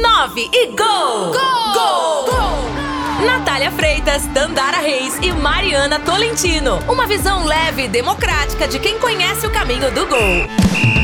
9 e gol! Gol! Gol! gol! Natália Freitas, Dandara Reis e Mariana Tolentino. Uma visão leve e democrática de quem conhece o caminho do gol.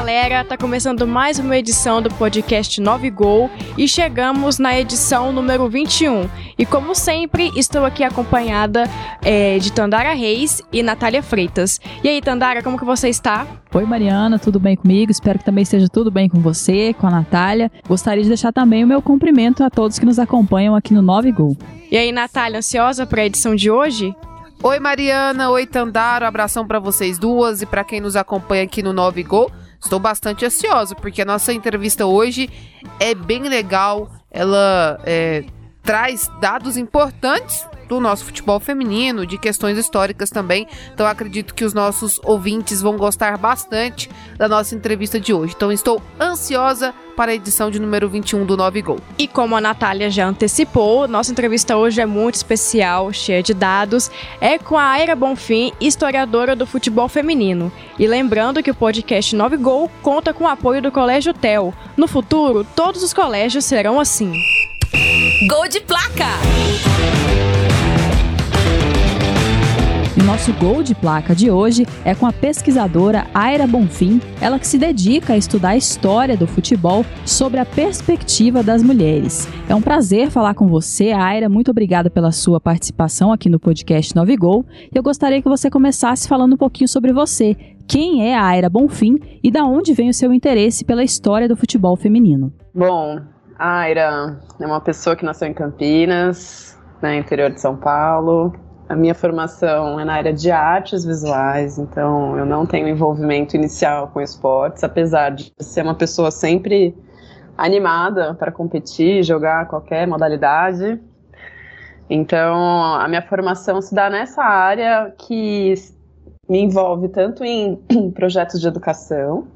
Galera, tá começando mais uma edição do podcast 9 Gol e chegamos na edição número 21. E como sempre, estou aqui acompanhada é, de Tandara Reis e Natália Freitas. E aí, Tandara, como que você está? Oi, Mariana, tudo bem comigo? Espero que também esteja tudo bem com você, com a Natália. Gostaria de deixar também o meu cumprimento a todos que nos acompanham aqui no 9 Gol. E aí, Natália, ansiosa para a edição de hoje? Oi, Mariana. Oi, Tandara. Um abração para vocês duas e para quem nos acompanha aqui no 9 Gol. Estou bastante ansiosa, porque a nossa entrevista hoje é bem legal. Ela é, traz dados importantes do nosso futebol feminino, de questões históricas também. Então acredito que os nossos ouvintes vão gostar bastante da nossa entrevista de hoje. Então estou ansiosa para a edição de número 21 do 9 Gol. E como a Natália já antecipou, nossa entrevista hoje é muito especial, cheia de dados. É com a Aira Bonfim, historiadora do futebol feminino. E lembrando que o podcast 9 Gol conta com o apoio do Colégio TEL. No futuro, todos os colégios serão assim. Gol de placa! O nosso gol de placa de hoje é com a pesquisadora Aira Bonfim, ela que se dedica a estudar a história do futebol sobre a perspectiva das mulheres. É um prazer falar com você, Aira. Muito obrigada pela sua participação aqui no podcast 9 Gol. E eu gostaria que você começasse falando um pouquinho sobre você. Quem é a Aira Bonfim e da onde vem o seu interesse pela história do futebol feminino? Bom, Aira é uma pessoa que nasceu em Campinas, né, interior de São Paulo, a minha formação é na área de artes visuais, então eu não tenho envolvimento inicial com esportes, apesar de ser uma pessoa sempre animada para competir, jogar qualquer modalidade. Então, a minha formação se dá nessa área que me envolve tanto em projetos de educação,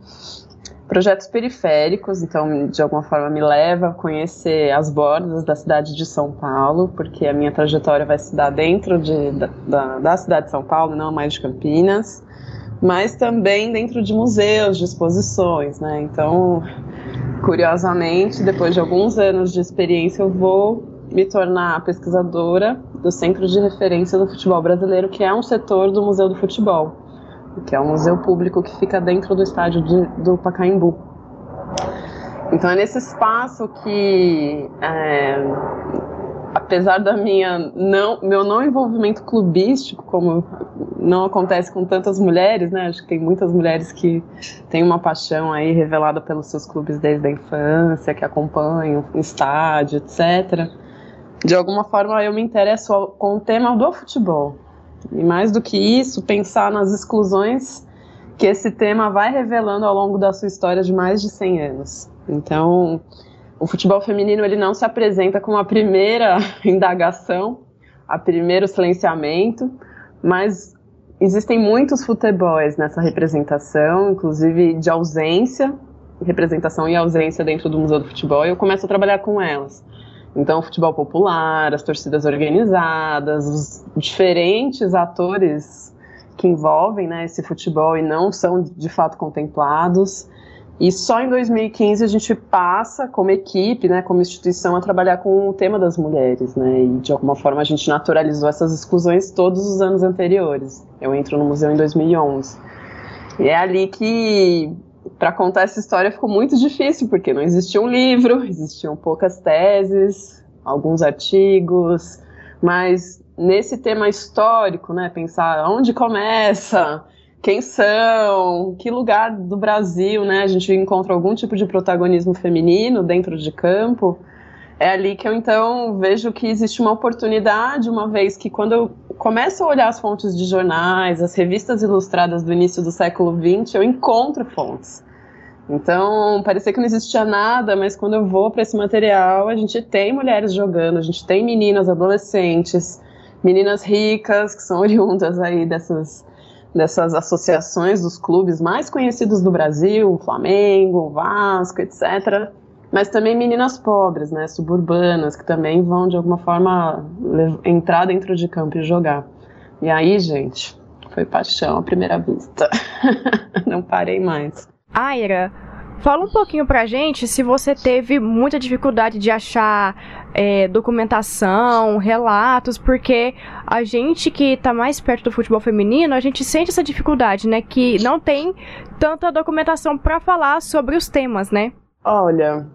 projetos periféricos, então de alguma forma me leva a conhecer as bordas da cidade de São Paulo, porque a minha trajetória vai se dar dentro de, da, da cidade de São Paulo, não mais de Campinas, mas também dentro de museus, de exposições, né? Então, curiosamente, depois de alguns anos de experiência, eu vou me tornar pesquisadora do Centro de Referência do Futebol Brasileiro, que é um setor do Museu do Futebol que é um museu público que fica dentro do estádio de, do Pacaembu. Então é nesse espaço que, é, apesar da minha não, meu não envolvimento clubístico, como não acontece com tantas mulheres, né? Acho que tem muitas mulheres que têm uma paixão aí revelada pelos seus clubes desde a infância, que acompanham estádio, etc. De alguma forma eu me interesso com o tema do futebol. E mais do que isso, pensar nas exclusões que esse tema vai revelando ao longo da sua história de mais de 100 anos. Então, o futebol feminino ele não se apresenta como a primeira indagação, a primeiro silenciamento, mas existem muitos futebols nessa representação, inclusive de ausência, representação e ausência dentro do Museu do Futebol, e eu começo a trabalhar com elas. Então, o futebol popular, as torcidas organizadas, os diferentes atores que envolvem né, esse futebol e não são de fato contemplados. E só em 2015 a gente passa, como equipe, né, como instituição, a trabalhar com o tema das mulheres, né, e de alguma forma a gente naturalizou essas exclusões todos os anos anteriores. Eu entro no museu em 2011. E é ali que para contar essa história ficou muito difícil, porque não existia um livro, existiam poucas teses, alguns artigos, mas nesse tema histórico, né, pensar onde começa, quem são, que lugar do Brasil, né, a gente encontra algum tipo de protagonismo feminino dentro de campo, é ali que eu então vejo que existe uma oportunidade, uma vez que quando eu começo a olhar as fontes de jornais, as revistas ilustradas do início do século XX, eu encontro fontes. Então, parecia que não existia nada, mas quando eu vou para esse material, a gente tem mulheres jogando, a gente tem meninas, adolescentes, meninas ricas, que são oriundas aí dessas, dessas associações dos clubes mais conhecidos do Brasil, Flamengo, Vasco, etc mas também meninas pobres, né, suburbanas, que também vão de alguma forma entrar dentro de campo e jogar. E aí, gente, foi paixão à primeira vista. Não parei mais. Aira, fala um pouquinho pra gente se você teve muita dificuldade de achar é, documentação, relatos, porque a gente que tá mais perto do futebol feminino, a gente sente essa dificuldade, né? Que não tem tanta documentação para falar sobre os temas, né? Olha,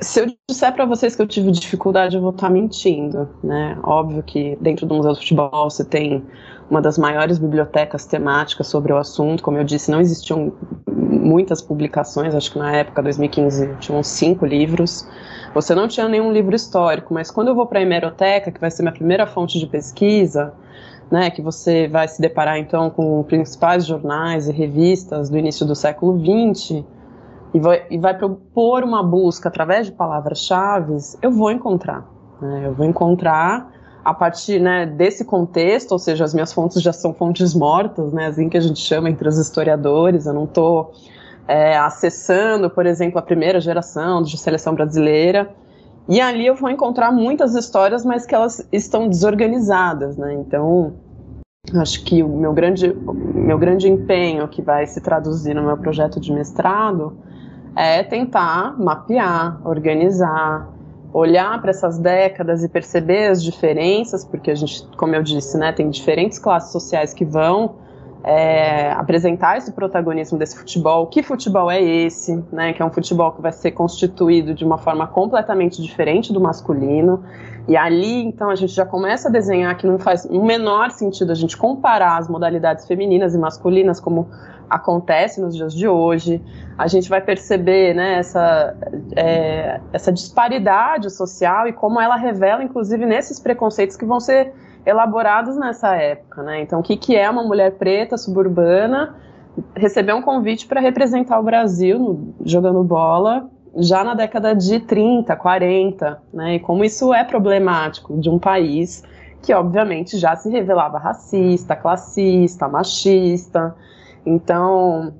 se eu disser para vocês que eu tive dificuldade, eu vou estar tá mentindo, né? Óbvio que dentro do Museu do Futebol você tem uma das maiores bibliotecas temáticas sobre o assunto. Como eu disse, não existiam muitas publicações, acho que na época, 2015, tinham cinco livros. Você não tinha nenhum livro histórico, mas quando eu vou para a hemeroteca, que vai ser minha primeira fonte de pesquisa, né, que você vai se deparar então com principais jornais e revistas do início do século XX, e vai, e vai propor uma busca através de palavras-chave, eu vou encontrar. Né, eu vou encontrar a partir né, desse contexto, ou seja, as minhas fontes já são fontes mortas, né, assim que a gente chama entre os historiadores, eu não estou é, acessando, por exemplo, a primeira geração de seleção brasileira, e ali eu vou encontrar muitas histórias, mas que elas estão desorganizadas, né, então acho que o meu grande, meu grande empenho que vai se traduzir no meu projeto de mestrado é tentar mapear, organizar, olhar para essas décadas e perceber as diferenças, porque a gente, como eu disse, né, tem diferentes classes sociais que vão é, apresentar esse protagonismo desse futebol. Que futebol é esse? Né, que é um futebol que vai ser constituído de uma forma completamente diferente do masculino. E ali, então, a gente já começa a desenhar que não faz o menor sentido a gente comparar as modalidades femininas e masculinas como acontece nos dias de hoje. A gente vai perceber né, essa, é, essa disparidade social e como ela revela, inclusive, nesses preconceitos que vão ser elaborados nessa época. Né? Então, o que, que é uma mulher preta, suburbana, receber um convite para representar o Brasil no, jogando bola já na década de 30, 40, né? E como isso é problemático de um país que, obviamente, já se revelava racista, classista, machista. Então,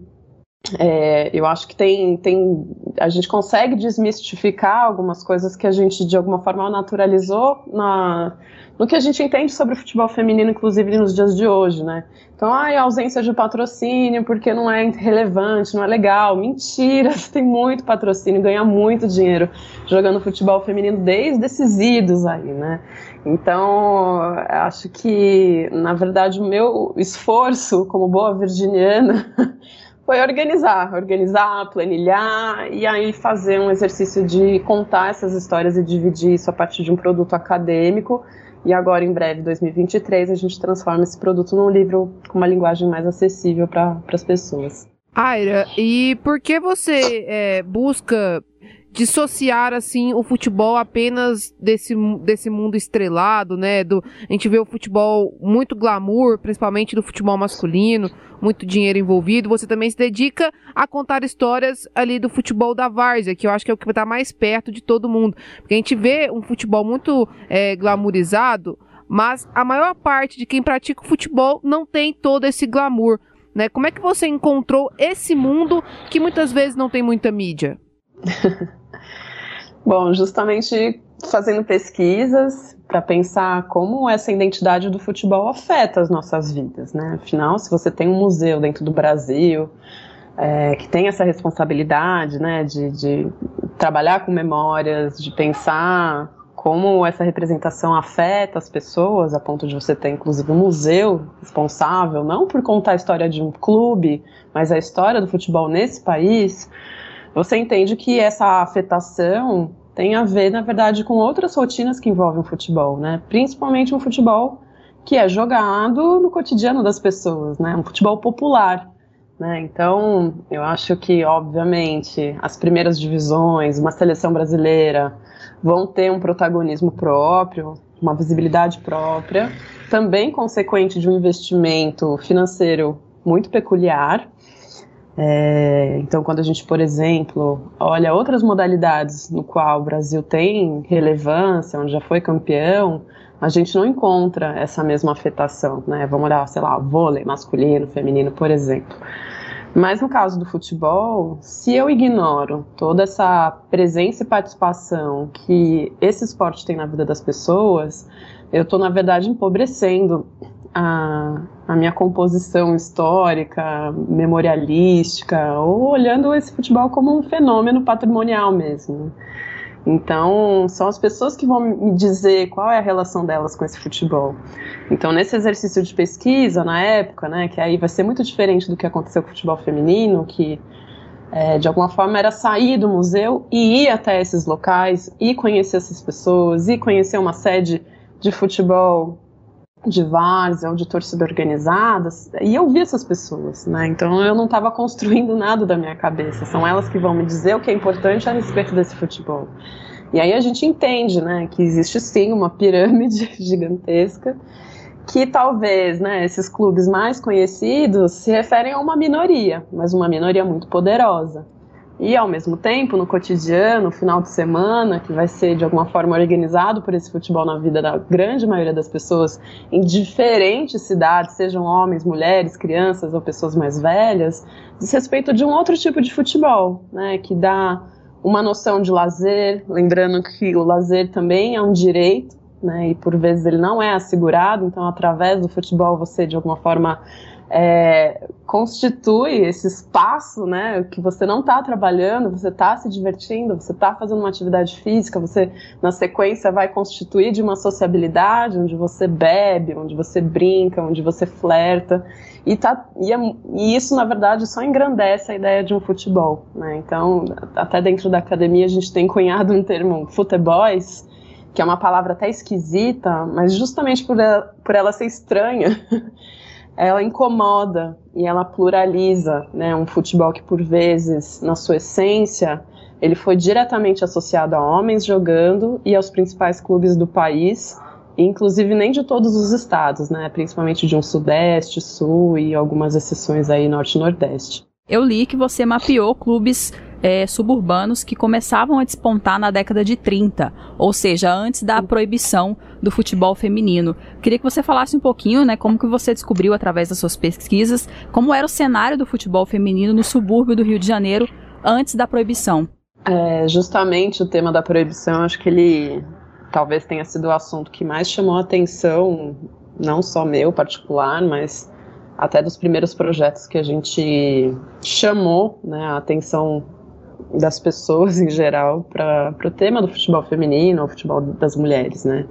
é, eu acho que tem, tem, a gente consegue desmistificar algumas coisas que a gente de alguma forma naturalizou na, no que a gente entende sobre o futebol feminino, inclusive nos dias de hoje, né? Então, ai, a ausência de patrocínio porque não é relevante, não é legal. Mentira, você tem muito patrocínio, ganha muito dinheiro jogando futebol feminino desde esses idos aí, né? Então, acho que, na verdade, o meu esforço como boa virginiana foi organizar, organizar, planilhar e aí fazer um exercício de contar essas histórias e dividir isso a partir de um produto acadêmico. E agora, em breve, 2023, a gente transforma esse produto num livro com uma linguagem mais acessível para as pessoas. Aira, e por que você é, busca dissociar assim o futebol apenas desse, desse mundo estrelado, né? Do, a gente vê o futebol muito glamour, principalmente do futebol masculino, muito dinheiro envolvido. Você também se dedica a contar histórias ali do futebol da várzea, que eu acho que é o que está mais perto de todo mundo. Porque a gente vê um futebol muito é, glamourizado, mas a maior parte de quem pratica o futebol não tem todo esse glamour. Né? Como é que você encontrou esse mundo que muitas vezes não tem muita mídia? Bom, justamente fazendo pesquisas para pensar como essa identidade do futebol afeta as nossas vidas, né? Afinal, se você tem um museu dentro do Brasil é, que tem essa responsabilidade, né, de, de trabalhar com memórias, de pensar como essa representação afeta as pessoas, a ponto de você ter inclusive um museu responsável, não por contar a história de um clube, mas a história do futebol nesse país você entende que essa afetação tem a ver, na verdade, com outras rotinas que envolvem o futebol, né? Principalmente um futebol que é jogado no cotidiano das pessoas, né? Um futebol popular. Né? Então, eu acho que, obviamente, as primeiras divisões, uma seleção brasileira, vão ter um protagonismo próprio, uma visibilidade própria, também consequente de um investimento financeiro muito peculiar, é, então, quando a gente, por exemplo, olha outras modalidades no qual o Brasil tem relevância, onde já foi campeão, a gente não encontra essa mesma afetação, né? Vamos olhar, sei lá, vôlei masculino, feminino, por exemplo. Mas no caso do futebol, se eu ignoro toda essa presença e participação que esse esporte tem na vida das pessoas, eu estou, na verdade, empobrecendo a, a minha composição histórica, memorialística, ou olhando esse futebol como um fenômeno patrimonial mesmo. Então, são as pessoas que vão me dizer qual é a relação delas com esse futebol. Então, nesse exercício de pesquisa, na época, né, que aí vai ser muito diferente do que aconteceu com o futebol feminino, que é, de alguma forma era sair do museu e ir até esses locais, e conhecer essas pessoas, e conhecer uma sede de futebol de várzea ou de torcida organizada, e eu vi essas pessoas, né? Então eu não estava construindo nada da minha cabeça, são elas que vão me dizer o que é importante a respeito desse futebol. E aí a gente entende, né, que existe sim uma pirâmide gigantesca que talvez, né, esses clubes mais conhecidos se referem a uma minoria, mas uma minoria muito poderosa. E ao mesmo tempo, no cotidiano, no final de semana, que vai ser de alguma forma organizado por esse futebol na vida da grande maioria das pessoas em diferentes cidades, sejam homens, mulheres, crianças ou pessoas mais velhas, diz respeito de um outro tipo de futebol, né, que dá uma noção de lazer, lembrando que o lazer também é um direito, né, e por vezes ele não é assegurado, então através do futebol você de alguma forma é, constitui esse espaço, né, que você não está trabalhando, você está se divertindo, você está fazendo uma atividade física, você na sequência vai constituir de uma sociabilidade onde você bebe, onde você brinca, onde você flerta e, tá, e, é, e isso na verdade só engrandece a ideia de um futebol, né? Então até dentro da academia a gente tem cunhado um termo futeboys que é uma palavra até esquisita, mas justamente por ela, por ela ser estranha ela incomoda e ela pluraliza, né? Um futebol que por vezes, na sua essência, ele foi diretamente associado a homens jogando e aos principais clubes do país, inclusive nem de todos os estados, né? Principalmente de um sudeste, sul e algumas exceções aí norte e nordeste. Eu li que você mapeou clubes é, suburbanos que começavam a despontar na década de 30, ou seja, antes da proibição do futebol feminino. Queria que você falasse um pouquinho, né, como que você descobriu através das suas pesquisas, como era o cenário do futebol feminino no subúrbio do Rio de Janeiro antes da proibição. É, justamente o tema da proibição, acho que ele talvez tenha sido o assunto que mais chamou a atenção, não só meu particular, mas até dos primeiros projetos que a gente chamou né, a atenção das pessoas em geral para o tema do futebol feminino, o futebol das mulheres, né?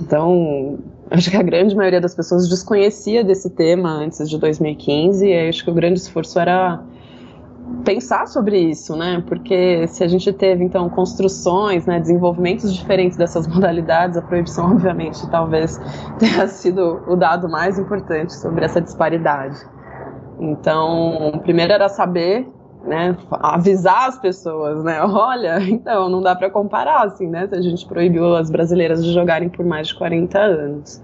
Então, acho que a grande maioria das pessoas desconhecia desse tema antes de 2015 e acho que o grande esforço era pensar sobre isso, né? Porque se a gente teve então construções, né, desenvolvimentos diferentes dessas modalidades, a proibição obviamente talvez tenha sido o dado mais importante sobre essa disparidade. Então, primeiro era saber né, avisar as pessoas, né, olha, então não dá para comparar assim, né, se a gente proibiu as brasileiras de jogarem por mais de 40 anos.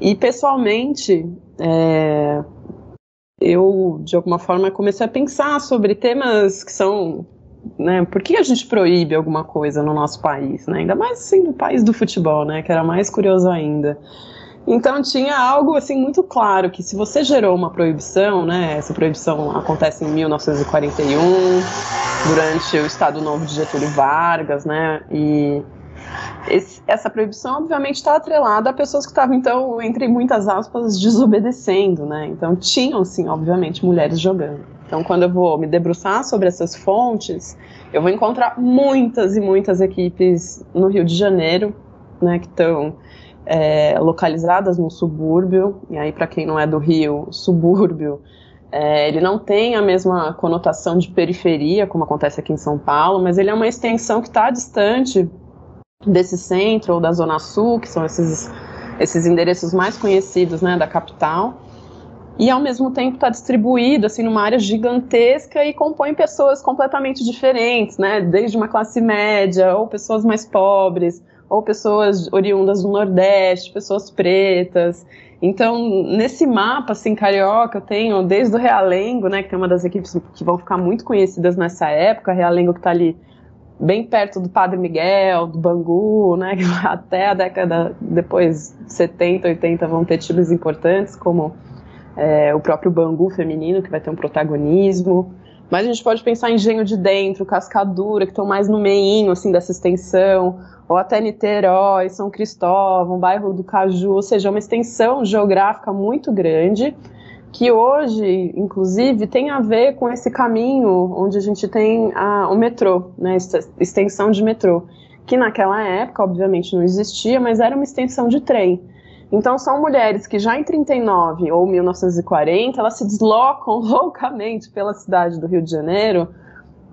E pessoalmente, é, eu de alguma forma comecei a pensar sobre temas que são, né, por que a gente proíbe alguma coisa no nosso país, né, ainda mais assim no país do futebol, né, que era mais curioso ainda. Então tinha algo assim muito claro que se você gerou uma proibição, né, essa proibição acontece em 1941 durante o Estado Novo de Getúlio Vargas, né, e esse, essa proibição obviamente está atrelada a pessoas que estavam então entre muitas aspas desobedecendo, né, então tinham sim obviamente mulheres jogando. Então quando eu vou me debruçar sobre essas fontes, eu vou encontrar muitas e muitas equipes no Rio de Janeiro, né, que estão é, localizadas no subúrbio, e aí para quem não é do Rio, subúrbio, é, ele não tem a mesma conotação de periferia, como acontece aqui em São Paulo, mas ele é uma extensão que está distante desse centro ou da Zona Sul, que são esses, esses endereços mais conhecidos né, da capital, e ao mesmo tempo está distribuído assim numa área gigantesca e compõe pessoas completamente diferentes, né, desde uma classe média ou pessoas mais pobres, ou pessoas oriundas do Nordeste, pessoas pretas. Então, nesse mapa, assim, carioca, eu tenho desde o Realengo, né, que tem uma das equipes que vão ficar muito conhecidas nessa época, Realengo que está ali bem perto do Padre Miguel, do Bangu, né, até a década depois, 70, 80, vão ter times importantes, como é, o próprio Bangu feminino, que vai ter um protagonismo. Mas a gente pode pensar em Engenho de Dentro, Cascadura, que estão mais no meinho, assim, dessa extensão, ou até Niterói, São Cristóvão, bairro do Caju, ou seja, uma extensão geográfica muito grande, que hoje, inclusive, tem a ver com esse caminho onde a gente tem a, o metrô, né, extensão de metrô, que naquela época, obviamente, não existia, mas era uma extensão de trem. Então, são mulheres que já em 39 ou 1940, elas se deslocam loucamente pela cidade do Rio de Janeiro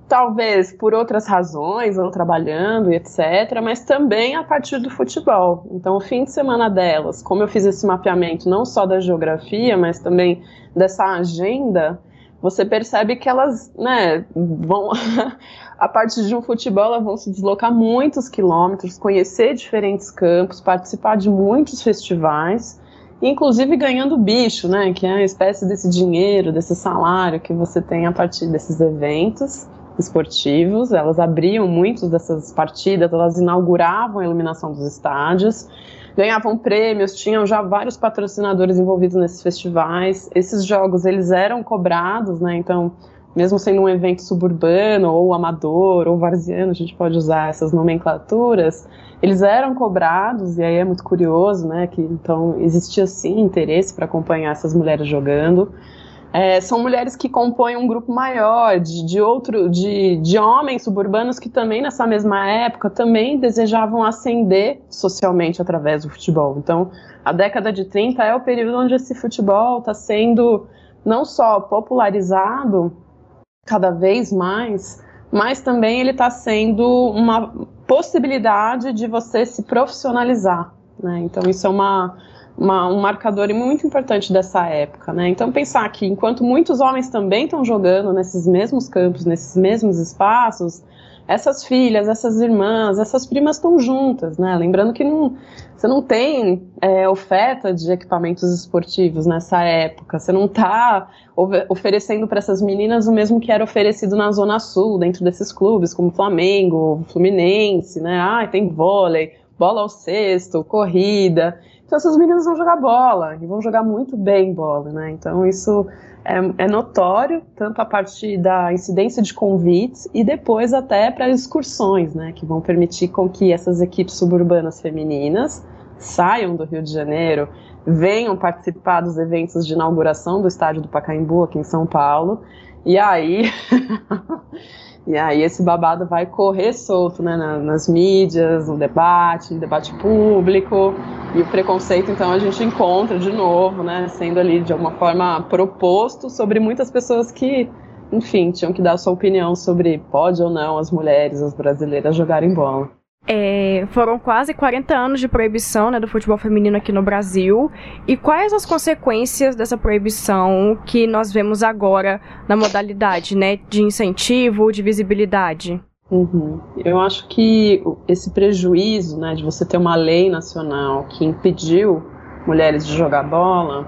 talvez por outras razões, ou trabalhando e etc., mas também a partir do futebol. Então, o fim de semana delas, como eu fiz esse mapeamento não só da geografia, mas também dessa agenda, você percebe que elas, né, vão a partir de um futebol, elas vão se deslocar muitos quilômetros, conhecer diferentes campos, participar de muitos festivais, inclusive ganhando bicho, né, que é a espécie desse dinheiro, desse salário que você tem a partir desses eventos esportivos, elas abriam muitas dessas partidas, elas inauguravam a iluminação dos estádios, ganhavam prêmios, tinham já vários patrocinadores envolvidos nesses festivais. Esses jogos eles eram cobrados, né? Então, mesmo sendo um evento suburbano ou amador ou varziano, a gente pode usar essas nomenclaturas, eles eram cobrados e aí é muito curioso, né? Que então existia sim interesse para acompanhar essas mulheres jogando. É, são mulheres que compõem um grupo maior de, de outro de, de homens suburbanos que também nessa mesma época também desejavam ascender socialmente através do futebol. Então, a década de 30 é o período onde esse futebol está sendo não só popularizado cada vez mais, mas também ele está sendo uma possibilidade de você se profissionalizar. Né? Então, isso é uma uma, um marcador muito importante dessa época, né? Então pensar que enquanto muitos homens também estão jogando nesses mesmos campos, nesses mesmos espaços, essas filhas, essas irmãs, essas primas estão juntas, né? Lembrando que não, você não tem é, oferta de equipamentos esportivos nessa época, você não está oferecendo para essas meninas o mesmo que era oferecido na Zona Sul, dentro desses clubes, como Flamengo, Fluminense, né? Ah, tem vôlei, bola ao cesto, corrida. Então essas meninas vão jogar bola e vão jogar muito bem bola, né? Então isso é, é notório tanto a partir da incidência de convites e depois até para excursões, né? Que vão permitir com que essas equipes suburbanas femininas saiam do Rio de Janeiro, venham participar dos eventos de inauguração do estádio do Pacaembu aqui em São Paulo. E aí E aí esse babado vai correr solto, né, nas mídias, no debate, no debate público, e o preconceito, então, a gente encontra de novo, né, sendo ali de alguma forma proposto sobre muitas pessoas que, enfim, tinham que dar sua opinião sobre pode ou não as mulheres, as brasileiras jogarem bola. É, foram quase 40 anos de proibição né, do futebol feminino aqui no Brasil. E quais as consequências dessa proibição que nós vemos agora na modalidade né, de incentivo, de visibilidade? Uhum. Eu acho que esse prejuízo né, de você ter uma lei nacional que impediu mulheres de jogar bola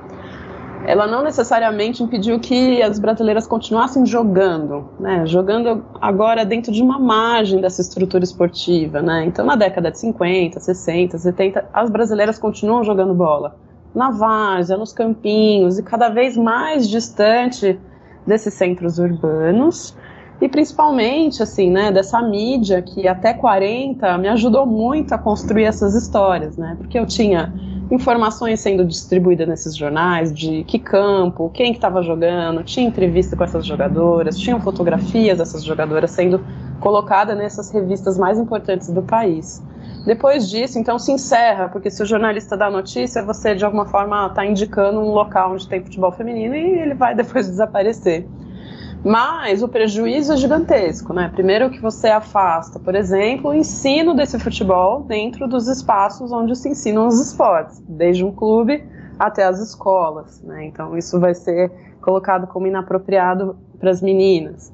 ela não necessariamente impediu que as brasileiras continuassem jogando, né? Jogando agora dentro de uma margem dessa estrutura esportiva, né? Então, na década de 50, 60, 70, as brasileiras continuam jogando bola na várzea, nos campinhos e cada vez mais distante desses centros urbanos e principalmente assim, né, dessa mídia que até 40 me ajudou muito a construir essas histórias, né? Porque eu tinha informações sendo distribuídas nesses jornais de que campo, quem que estava jogando, tinha entrevista com essas jogadoras, tinham fotografias dessas jogadoras sendo colocadas nessas revistas mais importantes do país. Depois disso, então, se encerra, porque se o jornalista dá notícia, você de alguma forma está indicando um local onde tem futebol feminino e ele vai depois desaparecer. Mas o prejuízo é gigantesco, né? Primeiro que você afasta, por exemplo, o ensino desse futebol dentro dos espaços onde se ensinam os esportes, desde um clube até as escolas, né? Então isso vai ser colocado como inapropriado para as meninas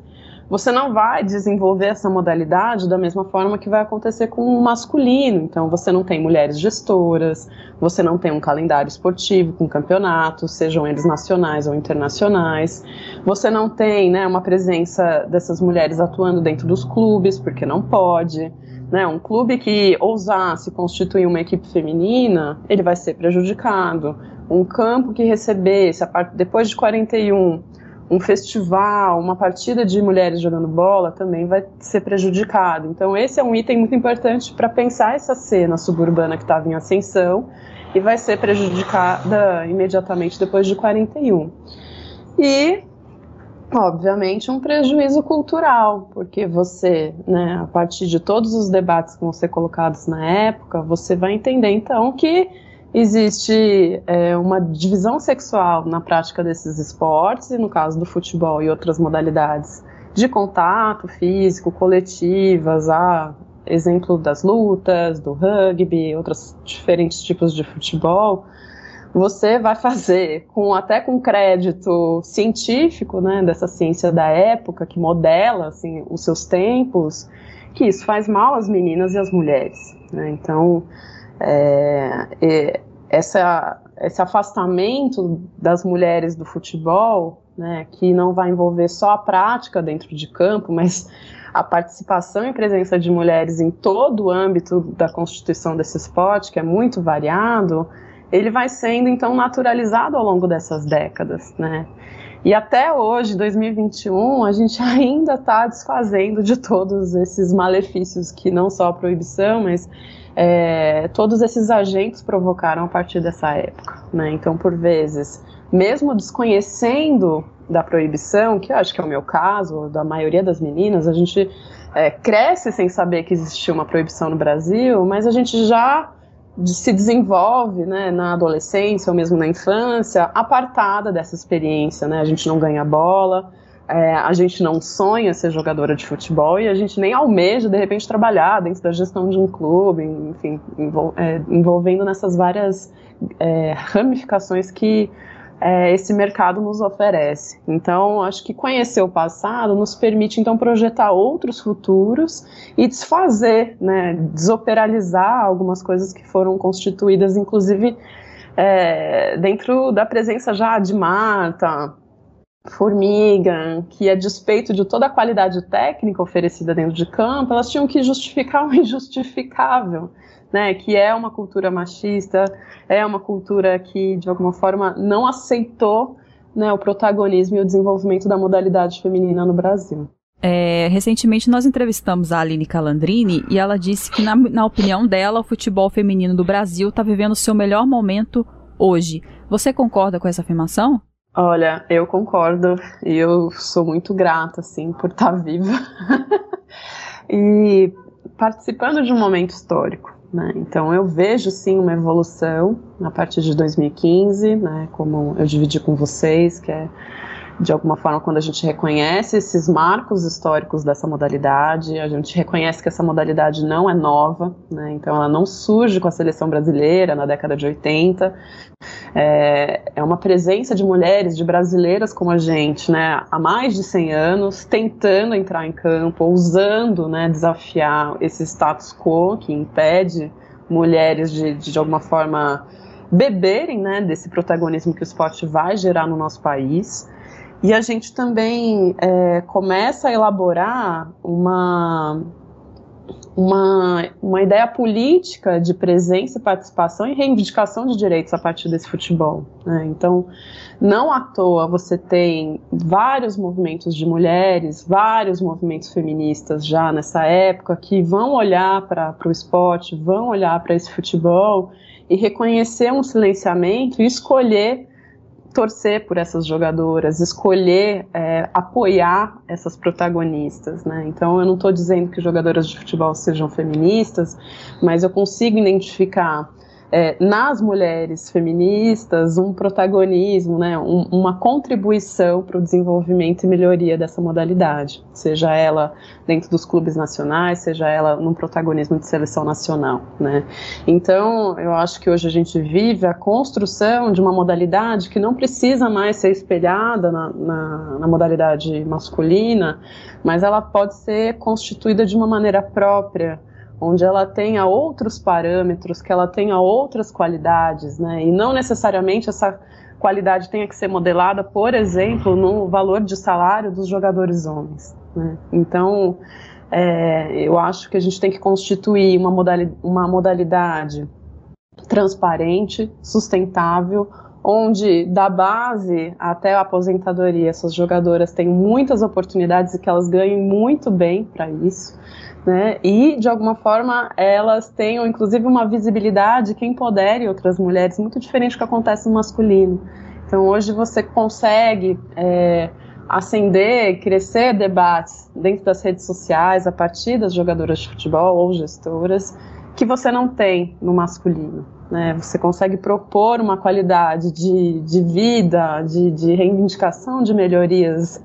você não vai desenvolver essa modalidade da mesma forma que vai acontecer com o masculino. Então, você não tem mulheres gestoras, você não tem um calendário esportivo com campeonatos, sejam eles nacionais ou internacionais, você não tem né, uma presença dessas mulheres atuando dentro dos clubes, porque não pode. Né, um clube que ousasse constituir uma equipe feminina, ele vai ser prejudicado. Um campo que recebesse, depois de 41, um festival, uma partida de mulheres jogando bola também vai ser prejudicado. Então, esse é um item muito importante para pensar essa cena suburbana que estava em ascensão e vai ser prejudicada imediatamente depois de 41. E, obviamente, um prejuízo cultural, porque você, né, a partir de todos os debates que vão ser colocados na época, você vai entender então que existe é, uma divisão sexual na prática desses esportes, e no caso do futebol e outras modalidades de contato físico, coletivas, a exemplo das lutas, do rugby, outros diferentes tipos de futebol, você vai fazer com até com crédito científico, né, dessa ciência da época que modela assim os seus tempos, que isso faz mal às meninas e às mulheres. Né? Então é, essa, esse afastamento das mulheres do futebol, né, que não vai envolver só a prática dentro de campo, mas a participação e presença de mulheres em todo o âmbito da constituição desse esporte, que é muito variado, ele vai sendo então naturalizado ao longo dessas décadas, né? E até hoje, 2021, a gente ainda está desfazendo de todos esses malefícios que não só a proibição, mas é, todos esses agentes provocaram a partir dessa época. Né? Então, por vezes, mesmo desconhecendo da proibição, que eu acho que é o meu caso, da maioria das meninas, a gente é, cresce sem saber que existia uma proibição no Brasil, mas a gente já se desenvolve né, na adolescência ou mesmo na infância apartada dessa experiência. Né? A gente não ganha bola, é, a gente não sonha ser jogadora de futebol e a gente nem almeja, de repente, trabalhar dentro da gestão de um clube, enfim, envol é, envolvendo nessas várias é, ramificações que é, esse mercado nos oferece. Então, acho que conhecer o passado nos permite, então, projetar outros futuros e desfazer, né, desoperalizar algumas coisas que foram constituídas, inclusive, é, dentro da presença já de Marta, Formiga, que a despeito de toda a qualidade técnica oferecida dentro de campo, elas tinham que justificar o injustificável, né? Que é uma cultura machista, é uma cultura que de alguma forma não aceitou né, o protagonismo e o desenvolvimento da modalidade feminina no Brasil. É, recentemente nós entrevistamos a Aline Calandrini e ela disse que, na, na opinião dela, o futebol feminino do Brasil está vivendo o seu melhor momento hoje. Você concorda com essa afirmação? Olha, eu concordo e eu sou muito grata, assim, por estar viva e participando de um momento histórico, né? Então eu vejo sim uma evolução a partir de 2015, né? Como eu dividi com vocês, que é de alguma forma, quando a gente reconhece esses marcos históricos dessa modalidade, a gente reconhece que essa modalidade não é nova, né? então ela não surge com a seleção brasileira na década de 80, é, é uma presença de mulheres, de brasileiras como a gente, né, há mais de 100 anos, tentando entrar em campo, ousando né, desafiar esse status quo que impede mulheres de, de, de alguma forma, beberem né, desse protagonismo que o esporte vai gerar no nosso país. E a gente também é, começa a elaborar uma, uma, uma ideia política de presença, participação e reivindicação de direitos a partir desse futebol. Né? Então, não à toa você tem vários movimentos de mulheres, vários movimentos feministas já nessa época que vão olhar para o esporte, vão olhar para esse futebol e reconhecer um silenciamento e escolher torcer por essas jogadoras, escolher é, apoiar essas protagonistas, né? Então eu não estou dizendo que jogadoras de futebol sejam feministas, mas eu consigo identificar é, nas mulheres feministas um protagonismo, né, um, uma contribuição para o desenvolvimento e melhoria dessa modalidade, seja ela dentro dos clubes nacionais, seja ela num protagonismo de seleção nacional. Né. Então, eu acho que hoje a gente vive a construção de uma modalidade que não precisa mais ser espelhada na, na, na modalidade masculina, mas ela pode ser constituída de uma maneira própria onde ela tenha outros parâmetros, que ela tenha outras qualidades, né? E não necessariamente essa qualidade tenha que ser modelada, por exemplo, no valor de salário dos jogadores homens. Né? Então, é, eu acho que a gente tem que constituir uma, uma modalidade transparente, sustentável, onde da base até a aposentadoria essas jogadoras têm muitas oportunidades e que elas ganhem muito bem para isso. Né? E, de alguma forma, elas tenham, inclusive, uma visibilidade que empodere outras mulheres, muito diferente do que acontece no masculino. Então, hoje você consegue é, acender, crescer debates dentro das redes sociais, a partir das jogadoras de futebol ou gestoras, que você não tem no masculino. Né? Você consegue propor uma qualidade de, de vida, de, de reivindicação de melhorias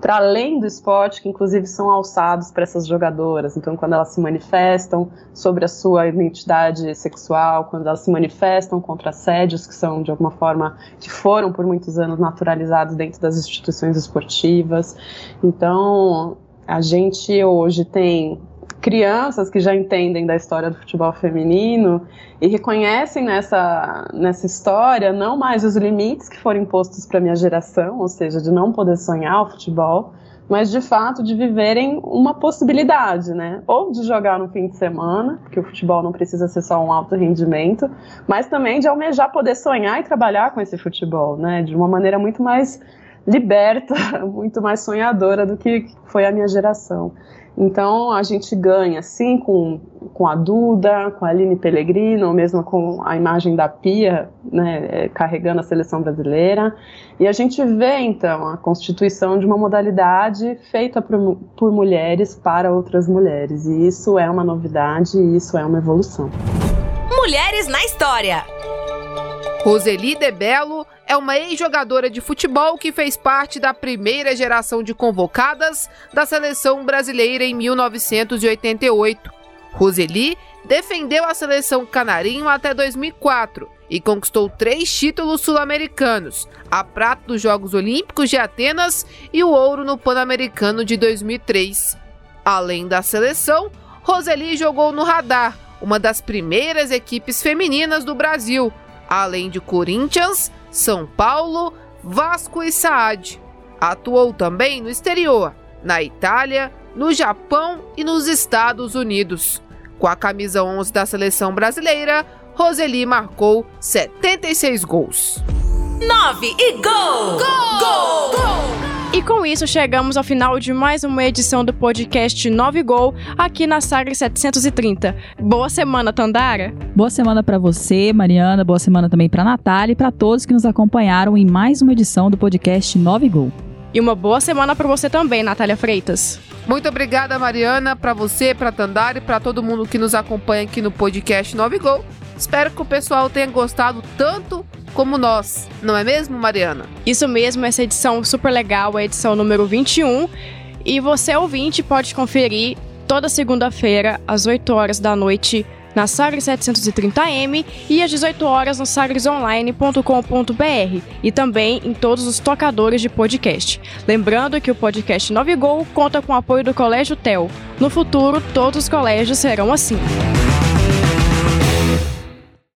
para além do esporte, que inclusive são alçados para essas jogadoras. Então, quando elas se manifestam sobre a sua identidade sexual, quando elas se manifestam contra assédios que são, de alguma forma, que foram por muitos anos naturalizados dentro das instituições esportivas. Então, a gente hoje tem crianças que já entendem da história do futebol feminino e reconhecem nessa, nessa história não mais os limites que foram impostos para minha geração, ou seja, de não poder sonhar o futebol, mas de fato de viverem uma possibilidade, né? Ou de jogar no fim de semana, porque o futebol não precisa ser só um alto rendimento, mas também de almejar poder sonhar e trabalhar com esse futebol, né? De uma maneira muito mais liberta, muito mais sonhadora do que foi a minha geração. Então a gente ganha sim com, com a Duda, com a Aline Pellegrino, ou mesmo com a imagem da Pia né, é, carregando a seleção brasileira. E a gente vê então a constituição de uma modalidade feita por, por mulheres para outras mulheres. E isso é uma novidade e isso é uma evolução. Mulheres na História. Roseli De Bello é uma ex-jogadora de futebol que fez parte da primeira geração de convocadas da seleção brasileira em 1988. Roseli defendeu a seleção canarinho até 2004 e conquistou três títulos sul-americanos: a prata dos Jogos Olímpicos de Atenas e o ouro no Pan-Americano de 2003. Além da seleção, Roseli jogou no Radar, uma das primeiras equipes femininas do Brasil, além de Corinthians, são Paulo, Vasco e Saad. Atuou também no exterior, na Itália, no Japão e nos Estados Unidos. Com a camisa 11 da seleção brasileira, Roseli marcou 76 gols. 9 e gol! Gol! Gol! gol! E com isso chegamos ao final de mais uma edição do podcast 9 Gol aqui na Sagres 730. Boa semana, Tandara. Boa semana para você, Mariana. Boa semana também para Natália e para todos que nos acompanharam em mais uma edição do podcast 9 Gol. E uma boa semana para você também, Natália Freitas. Muito obrigada, Mariana, para você, para Tandara e para todo mundo que nos acompanha aqui no podcast 9 Gol. Espero que o pessoal tenha gostado tanto como nós, não é mesmo, Mariana? Isso mesmo, essa edição super legal, a edição número 21. E você, ouvinte, pode conferir toda segunda-feira, às 8 horas da noite, na Sagres 730M e às 18 horas no sagresonline.com.br e também em todos os tocadores de podcast. Lembrando que o podcast 9 Gol conta com o apoio do Colégio TEL. No futuro, todos os colégios serão assim.